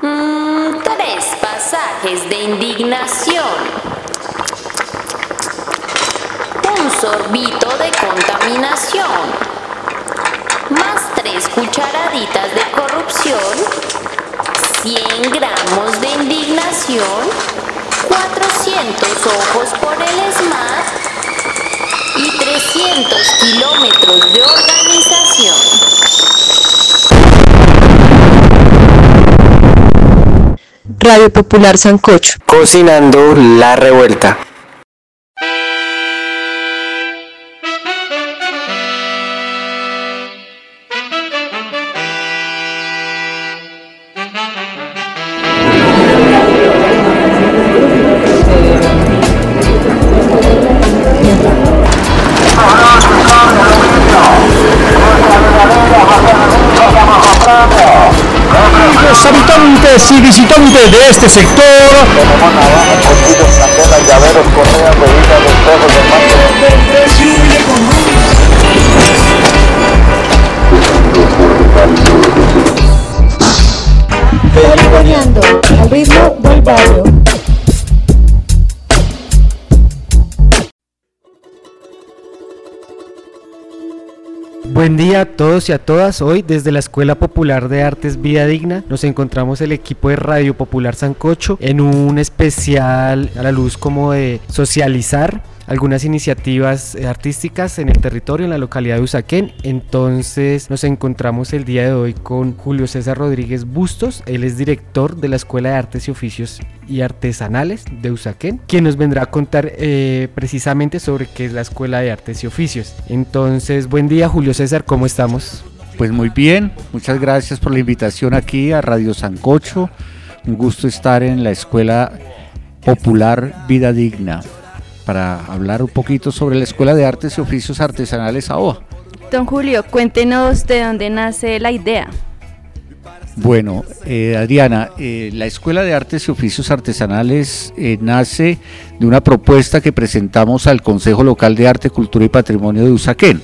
Mm, tres pasajes de indignación. Un sorbito de contaminación. Más tres cucharaditas de corrupción. 100 gramos de indignación. 400 ojos por el SMAT. Y 300 kilómetros de organización. Radio Popular Sancocho. Cocinando la revuelta. Habitantes y visitantes de este sector. Californiando al ritmo del barrio. Buen día a todos y a todas. Hoy desde la Escuela Popular de Artes Vida Digna nos encontramos el equipo de Radio Popular Sancocho en un especial a la luz como de socializar algunas iniciativas eh, artísticas en el territorio, en la localidad de Usaquén. Entonces nos encontramos el día de hoy con Julio César Rodríguez Bustos, él es director de la Escuela de Artes y Oficios y Artesanales de Usaquén, quien nos vendrá a contar eh, precisamente sobre qué es la Escuela de Artes y Oficios. Entonces, buen día Julio César, ¿cómo estamos? Pues muy bien, muchas gracias por la invitación aquí a Radio Sancocho. Un gusto estar en la Escuela Popular Vida Digna para hablar un poquito sobre la Escuela de Artes y Oficios Artesanales AOA. Don Julio, cuéntenos de dónde nace la idea. Bueno, eh, Adriana, eh, la Escuela de Artes y Oficios Artesanales eh, nace de una propuesta que presentamos al Consejo Local de Arte, Cultura y Patrimonio de Usaquén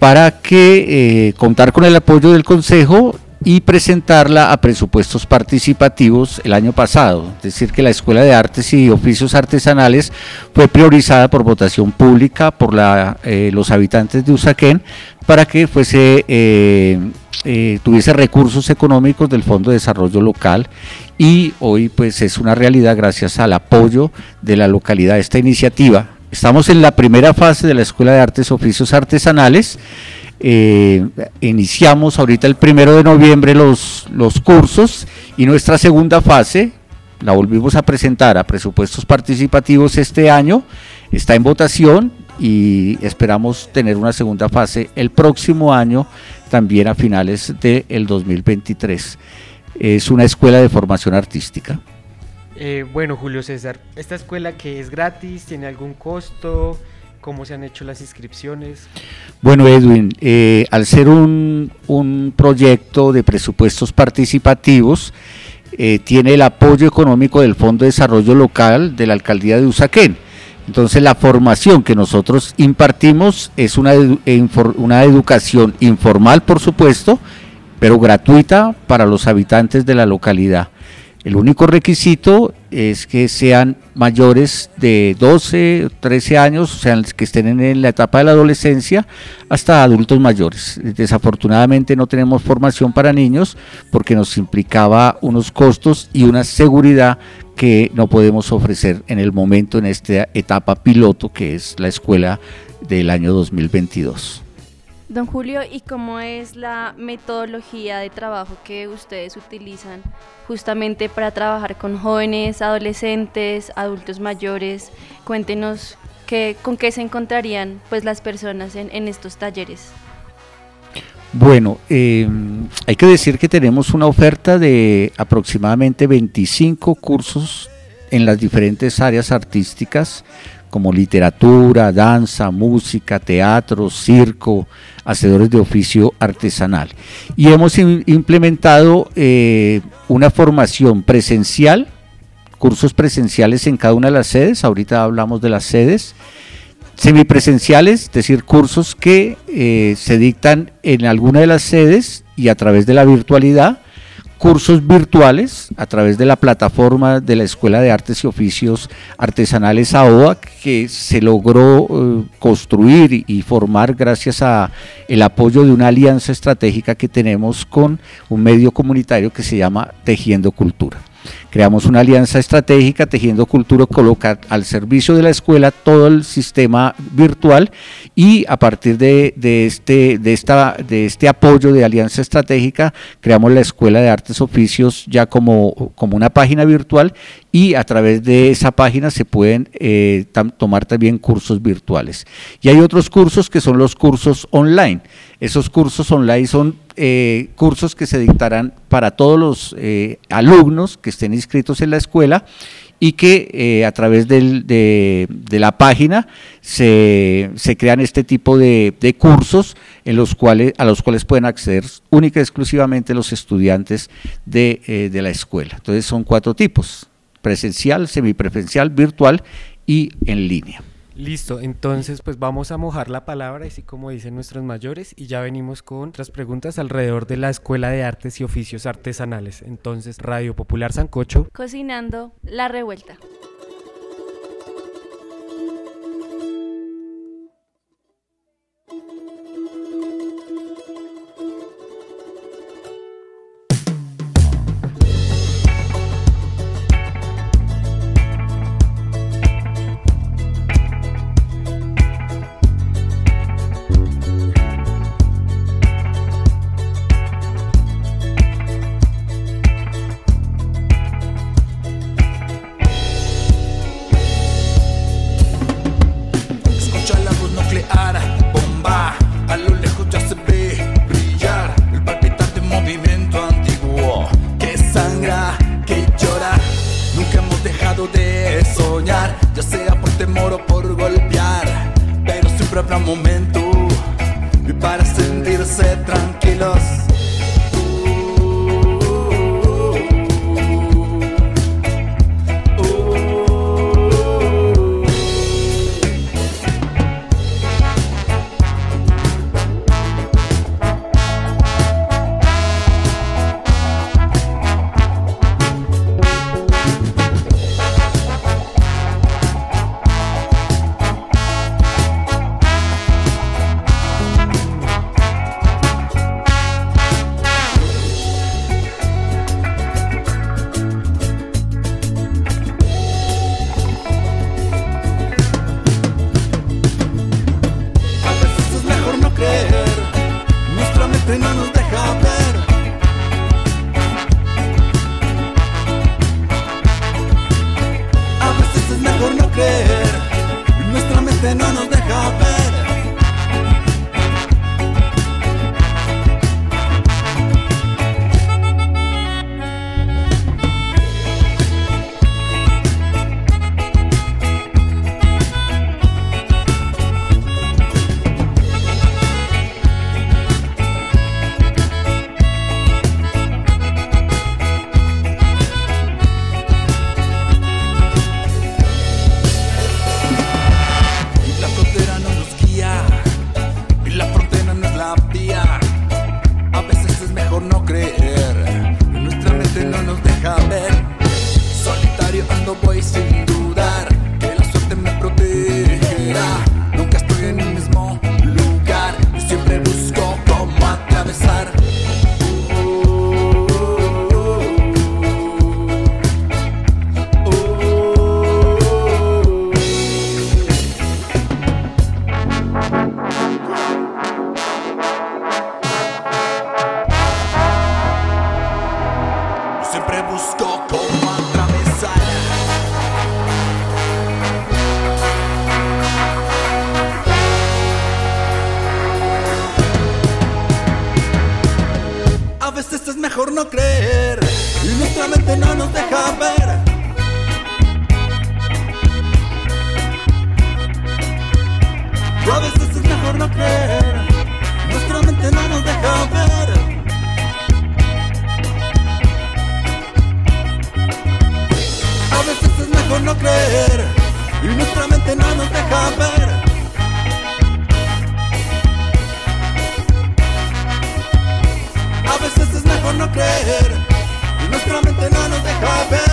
para que contar con el apoyo del Consejo y presentarla a presupuestos participativos el año pasado. Es decir, que la Escuela de Artes y Oficios Artesanales fue priorizada por votación pública por la, eh, los habitantes de Usaquén para que fuese, eh, eh, tuviese recursos económicos del Fondo de Desarrollo Local y hoy pues es una realidad gracias al apoyo de la localidad a esta iniciativa. Estamos en la primera fase de la Escuela de Artes y Oficios Artesanales. Eh, iniciamos ahorita el primero de noviembre los, los cursos y nuestra segunda fase la volvimos a presentar a presupuestos participativos este año, está en votación y esperamos tener una segunda fase el próximo año, también a finales del 2023. Es una escuela de formación artística. Eh, bueno, Julio César, ¿esta escuela que es gratis? ¿Tiene algún costo? ¿Cómo se han hecho las inscripciones? Bueno, Edwin, eh, al ser un, un proyecto de presupuestos participativos, eh, tiene el apoyo económico del Fondo de Desarrollo Local de la Alcaldía de Usaquén. Entonces la formación que nosotros impartimos es una, una educación informal, por supuesto, pero gratuita para los habitantes de la localidad. El único requisito es que sean mayores de 12, 13 años, o sea, que estén en la etapa de la adolescencia, hasta adultos mayores. Desafortunadamente no tenemos formación para niños porque nos implicaba unos costos y una seguridad que no podemos ofrecer en el momento, en esta etapa piloto que es la escuela del año 2022. Don Julio, ¿y cómo es la metodología de trabajo que ustedes utilizan justamente para trabajar con jóvenes, adolescentes, adultos mayores? Cuéntenos qué, con qué se encontrarían pues las personas en, estos talleres. Bueno, eh, hay que decir que tenemos una oferta de aproximadamente 25 cursos en las diferentes áreas artísticas como literatura, danza, música, teatro, circo, hacedores de oficio artesanal. Y hemos im- implementado eh, una formación presencial, cursos presenciales en cada una de las sedes, ahorita hablamos de las sedes, semipresenciales, es decir, cursos que eh, se dictan en alguna de las sedes y a través de la virtualidad, cursos virtuales a través de la plataforma de la Escuela de Artes y Oficios Artesanales AOA que se logró eh, construir y, formar gracias a el apoyo de una alianza estratégica que tenemos con un medio comunitario que se llama Tejiendo Cultura. Creamos una alianza estratégica, Tejiendo Cultura coloca al servicio de la escuela todo el sistema virtual y a partir de, este, de, esta, de este apoyo de alianza estratégica creamos la Escuela de Artes Oficios ya como, como una página virtual y a través de esa página se pueden eh, tomar también cursos virtuales. Y hay otros cursos que son los cursos online. Esos cursos online son eh, cursos que se dictarán para todos los eh, alumnos que estén inscritos en la escuela y que eh, a través de, la página se, crean este tipo de, cursos en los cuales, a los cuales pueden acceder única y exclusivamente los estudiantes de, de la escuela. Entonces son cuatro tipos, presencial, semipresencial, virtual y en línea. Listo, entonces pues vamos a mojar la palabra, así como dicen nuestros mayores, y ya venimos con otras preguntas alrededor de la Escuela de Artes y Oficios Artesanales. Entonces, Radio Popular Sancocho. Cocinando la revuelta. de soñar, ya sea por temor o por golpear, pero siempre habrá un momento y para sentirse tranquilo. solamente no nos deja ver. A veces es mejor no creer, y nuestra mente no nos deja ver.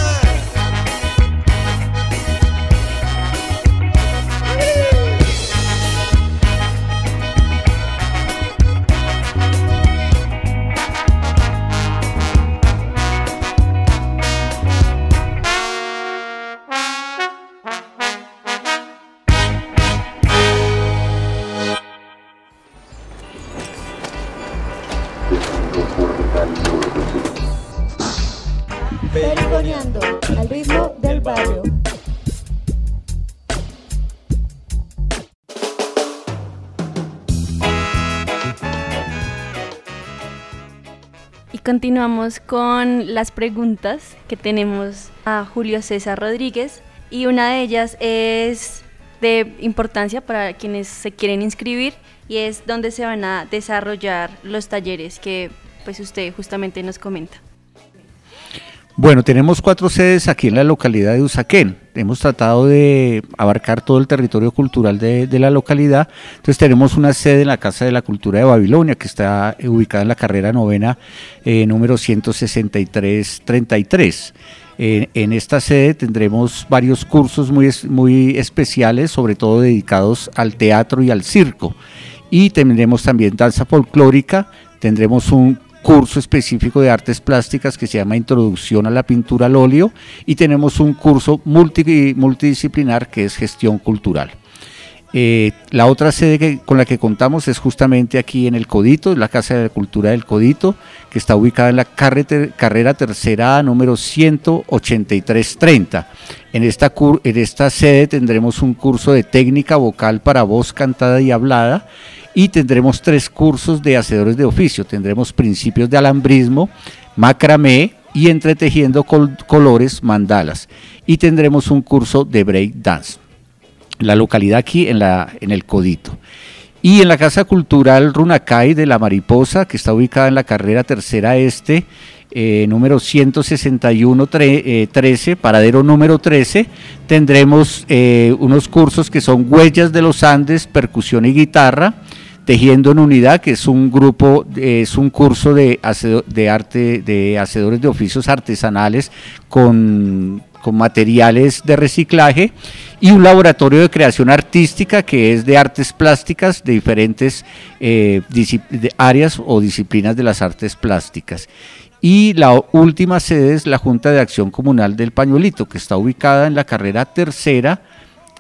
Continuamos con las preguntas que tenemos a Julio César Rodríguez y una de ellas es de importancia para quienes se quieren inscribir y es dónde se van a desarrollar los talleres que pues usted justamente nos comenta. Bueno, tenemos cuatro sedes aquí en la localidad de Usaquén. Hemos tratado de abarcar todo el territorio cultural de, la localidad. Entonces tenemos una sede en la Casa de la Cultura de Babilonia, que está ubicada en la carrera novena eh, número 16333. en esta sede tendremos varios cursos muy, muy especiales, sobre todo dedicados al teatro y al circo. Y tendremos también danza folclórica, tendremos un curso específico de artes plásticas que se llama Introducción a la pintura al óleo y tenemos un curso multidisciplinar que es gestión cultural. Eh, la otra sede con la que contamos es justamente aquí en el Codito, la Casa de la Cultura del Codito, que está ubicada en la carrera tercera número 18330. En esta, en esta sede tendremos un curso de técnica vocal para voz cantada y hablada y tendremos tres cursos de hacedores de oficio. Tendremos principios de alambrismo, macramé y entretejiendo colores mandalas. Y tendremos un curso de break dance. La localidad aquí en, la, en el Codito. Y en la Casa Cultural Runacay de la Mariposa, que está ubicada en la carrera tercera este, eh, número 161 13, eh, paradero número 13, tendremos eh, unos cursos que son Huellas de los Andes, Percusión y Guitarra, Tejiendo en Unidad, que es un grupo, es un curso de, arte, de hacedores de oficios artesanales con, materiales de reciclaje y un laboratorio de creación artística que es de artes plásticas de diferentes eh, áreas o disciplinas de las artes plásticas. Y la última sede es la Junta de Acción Comunal del Pañuelito, que está ubicada en la carrera tercera,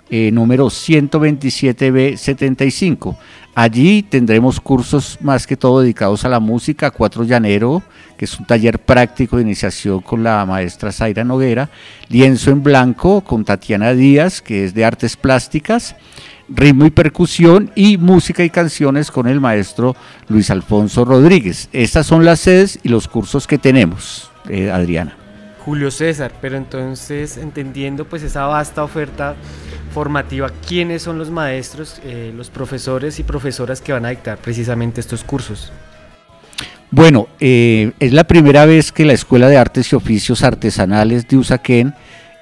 eh, número 127B75. Allí tendremos cursos más que todo dedicados a la música, Cuatro Llanero, que es un taller práctico de iniciación con la maestra Zaira Noguera, Lienzo en Blanco con Tatiana Díaz, que es de artes plásticas, ritmo y percusión y música y canciones con el maestro Luis Alfonso Rodríguez. Estas son las sedes y los cursos que tenemos, eh, Adriana. Julio César, pero entonces entendiendo pues esa vasta oferta formativa, ¿quiénes son los maestros, eh, los profesores y profesoras que van a dictar precisamente estos cursos? Bueno, eh, es la primera vez que la Escuela de Artes y Oficios Artesanales de Usaquén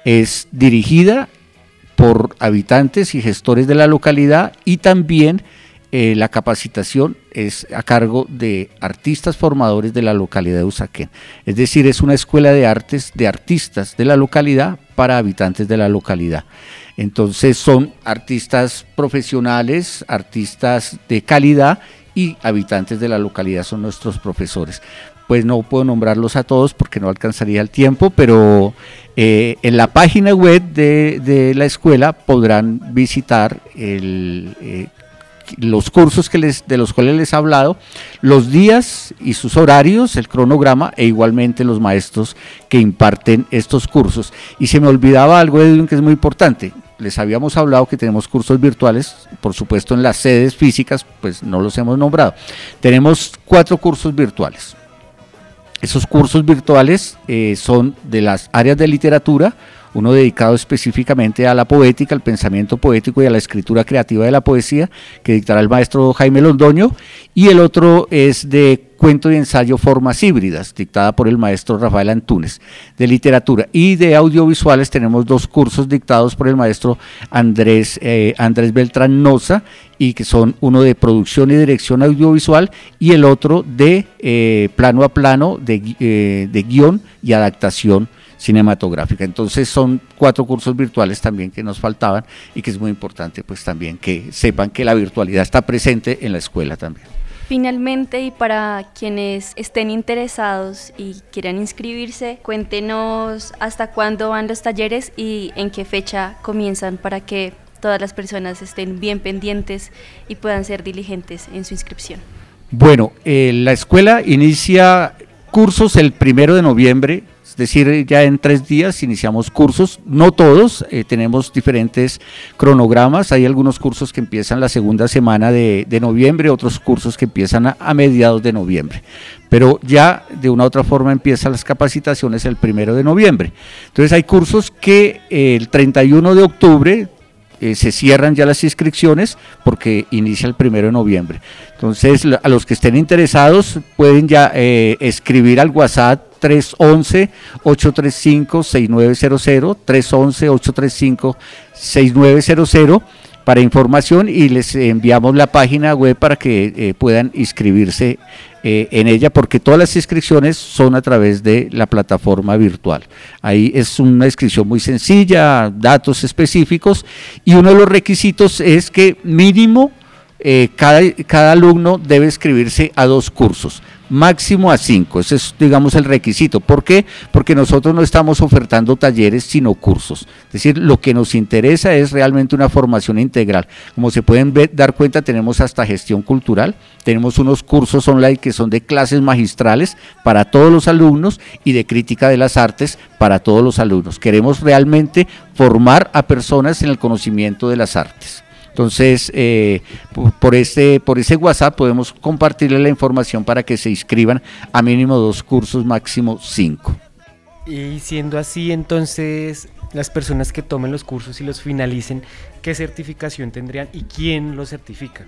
es dirigida por habitantes y gestores de la localidad y también eh, la capacitación es a cargo de artistas formadores de la localidad de Usaquén. Es decir, es una escuela de artes de artistas de la localidad para habitantes de la localidad. Entonces son artistas profesionales, artistas de calidad y habitantes de la localidad son nuestros profesores. Pues no puedo nombrarlos a todos porque no alcanzaría el tiempo, pero eh, en la página web de, la escuela podrán visitar el, eh, los cursos que les, de los cuales les he hablado, los días y sus horarios, el cronograma e igualmente los maestros que imparten estos cursos. Y se me olvidaba algo, Edwin, que es muy importante. Les habíamos hablado que tenemos cursos virtuales, por supuesto en las sedes físicas, pues no los hemos nombrado. Tenemos cuatro cursos virtuales. Esos cursos virtuales eh, son de las áreas de literatura, uno dedicado específicamente a la poética, al pensamiento poético y a la escritura creativa de la poesía, que dictará el maestro Jaime Londoño, y el otro es de cuento y ensayo formas híbridas, dictada por el maestro Rafael Antunes, de literatura. Y de audiovisuales tenemos dos cursos dictados por el maestro Andrés, eh, Andrés Beltrán Noza, y que son uno de producción y dirección audiovisual y el otro de eh, plano a plano, de, eh, de guion y adaptación cinematográfica. Entonces son cuatro cursos virtuales también que nos faltaban y que es muy importante pues también que sepan que la virtualidad está presente en la escuela también. Finalmente, y para quienes estén interesados y quieran inscribirse, cuéntenos hasta cuándo van los talleres y en qué fecha comienzan para que todas las personas estén bien pendientes y puedan ser diligentes en su inscripción. Bueno, eh, la escuela inicia cursos el primero de noviembre es decir, ya en tres días iniciamos cursos, no todos, eh, tenemos diferentes cronogramas, hay algunos cursos que empiezan la segunda semana de, noviembre, otros cursos que empiezan a, mediados de noviembre, pero ya de una u otra forma empiezan las capacitaciones el primero de noviembre. Entonces hay cursos que eh, el 31 de octubre eh, se cierran ya las inscripciones porque inicia el primero de noviembre. Entonces, a los que estén interesados pueden ya escribir al WhatsApp 311-835-6900, 311-835-6900 para información y les enviamos la página web para que eh, puedan inscribirse eh, en ella porque todas las inscripciones son a través de la plataforma virtual. Ahí es una inscripción muy sencilla, datos específicos y uno de los requisitos es que mínimo eh, cada, cada alumno debe inscribirse a dos cursos máximo a cinco. Ese es, digamos, el requisito. ¿Por qué? Porque nosotros no estamos ofertando talleres, sino cursos. Es decir, lo que nos interesa es realmente una formación integral. Como se pueden dar cuenta, tenemos hasta gestión cultural, tenemos unos cursos online que son de clases magistrales para todos los alumnos y de crítica de las artes para todos los alumnos. Queremos realmente formar a personas en el conocimiento de las artes. Entonces, eh, por, ese, por ese WhatsApp podemos compartirle la información para que se inscriban a mínimo dos cursos, máximo cinco. Y siendo así, entonces, las personas que tomen los cursos y los finalicen, ¿qué certificación tendrían y quién los certifica?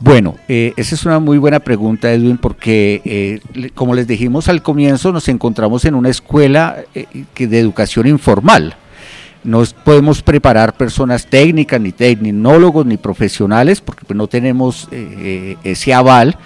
Bueno, eh, esa es una muy buena pregunta, Edwin, porque eh, como les dijimos al comienzo, nos encontramos en una escuela de educación informal no podemos preparar personas técnicas, ni tecnólogos, ni profesionales, porque no tenemos eh, eh, ese aval,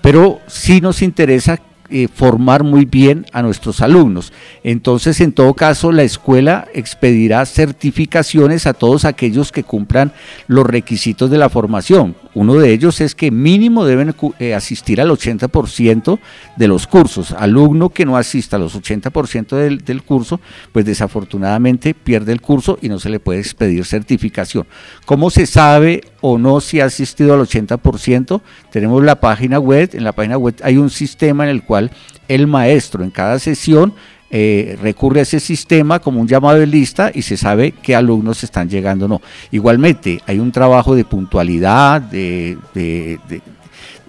pero sí nos interesa eh, formar muy bien a nuestros alumnos. Entonces, en todo caso, la escuela expedirá certificaciones a todos aquellos que cumplan los requisitos de la formación. Uno de ellos es que mínimo deben eh, asistir al 80% de los cursos. Alumno que no asista a los 80% del, del curso, pues desafortunadamente pierde el curso y no se le puede expedir certificación. ¿Cómo se sabe o no si ha asistido al 80%? Tenemos la página web, en la página web hay un sistema en el cual el maestro en cada sesión eh, recurre a ese sistema como un llamado de lista y se sabe qué alumnos están llegando o no. Igualmente, hay un trabajo de puntualidad, de, de, de,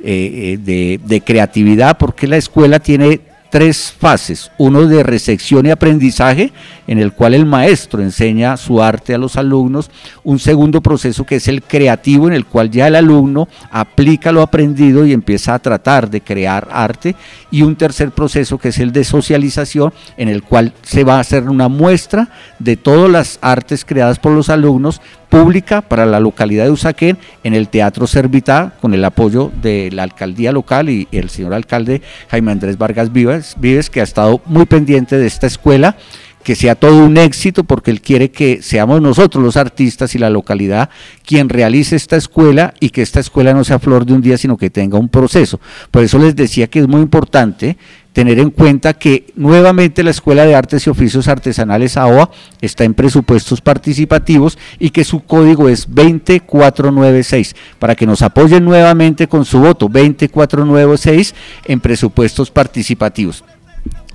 eh, eh, de creatividad, porque la escuela tiene tres fases. Uno de recepción y aprendizaje, en el cual el maestro enseña su arte a los alumnos. Un segundo proceso que es el creativo, en el cual ya el alumno aplica lo aprendido y empieza a tratar de crear arte. Y un tercer proceso que es el de socialización, en el cual se va a hacer una muestra de todas las artes creadas por los alumnos pública para la localidad de Usaquén en el Teatro Servitá con el apoyo de la alcaldía local y el señor alcalde Jaime Andrés Vargas Vives, que ha estado muy pendiente de esta escuela que sea todo un éxito porque él quiere que seamos nosotros los artistas y la localidad quien realice esta escuela y que esta escuela no sea flor de un día, sino que tenga un proceso. Por eso les decía que es muy importante tener en cuenta que nuevamente la Escuela de Artes y Oficios Artesanales AOA está en presupuestos participativos y que su código es 20496 para que nos apoyen nuevamente con su voto 20496 en presupuestos participativos.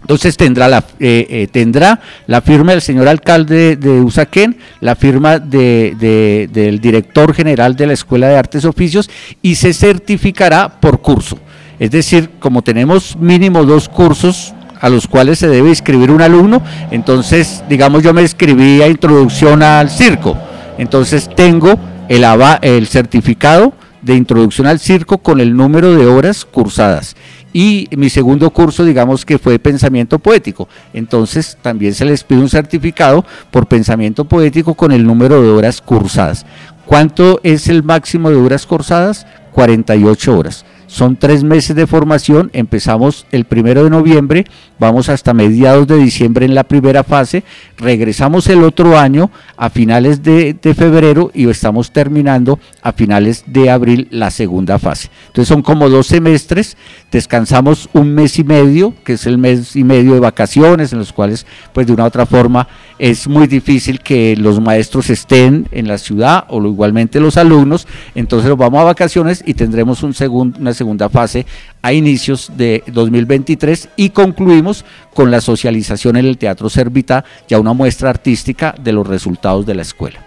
Entonces tendrá la, eh, eh, tendrá la firma del señor alcalde de Usaquén, la firma de, del director general de la Escuela de Artes y Oficios y se certificará por curso. Es decir, como tenemos mínimo dos cursos a los cuales se debe inscribir un alumno, entonces, digamos, yo me inscribí a introducción al circo, entonces tengo el, el certificado de introducción al circo con el número de horas cursadas. Y mi segundo curso, digamos que fue pensamiento poético. Entonces también se les pide un certificado por pensamiento poético con el número de horas cursadas. ¿Cuánto es el máximo de horas cursadas? 48 horas. Son tres meses de formación, empezamos el primero de noviembre, vamos hasta mediados de diciembre en la primera fase, regresamos el otro año a finales de, febrero y estamos terminando a finales de abril la segunda fase. Entonces son como dos semestres, descansamos un mes y medio, que es el mes y medio de vacaciones, en los cuales pues de una u otra forma es muy difícil que los maestros estén en la ciudad o igualmente los alumnos, entonces nos vamos a vacaciones y tendremos un una segunda fase a inicios de 2023 y concluimos con la socialización en el Teatro Servita, ya una muestra artística de los resultados de la escuela.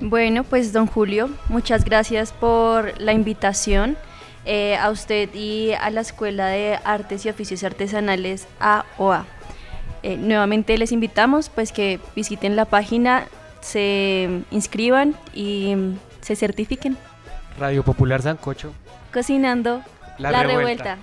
Bueno, pues don Julio, muchas gracias por la invitación. Eh, a usted y a la Escuela de Artes y Oficios Artesanales AOA. Eh, nuevamente les invitamos pues que visiten la página, se inscriban y se certifiquen. Radio Popular Sancocho. Cocinando la, revuelta.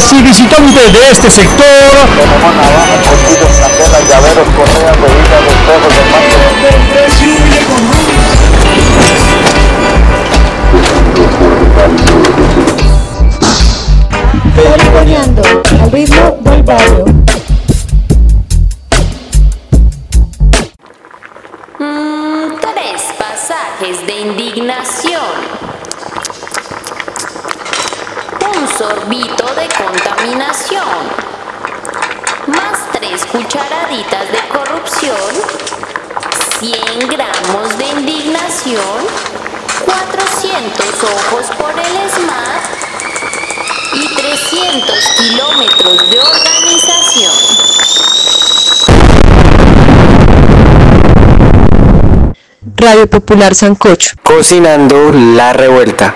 Y visitantes de este sector. Periconeando al ritmo 400 ojos por el SMAT y 300 kilómetros de organización. Radio Popular Sancocho. Cocinando la revuelta.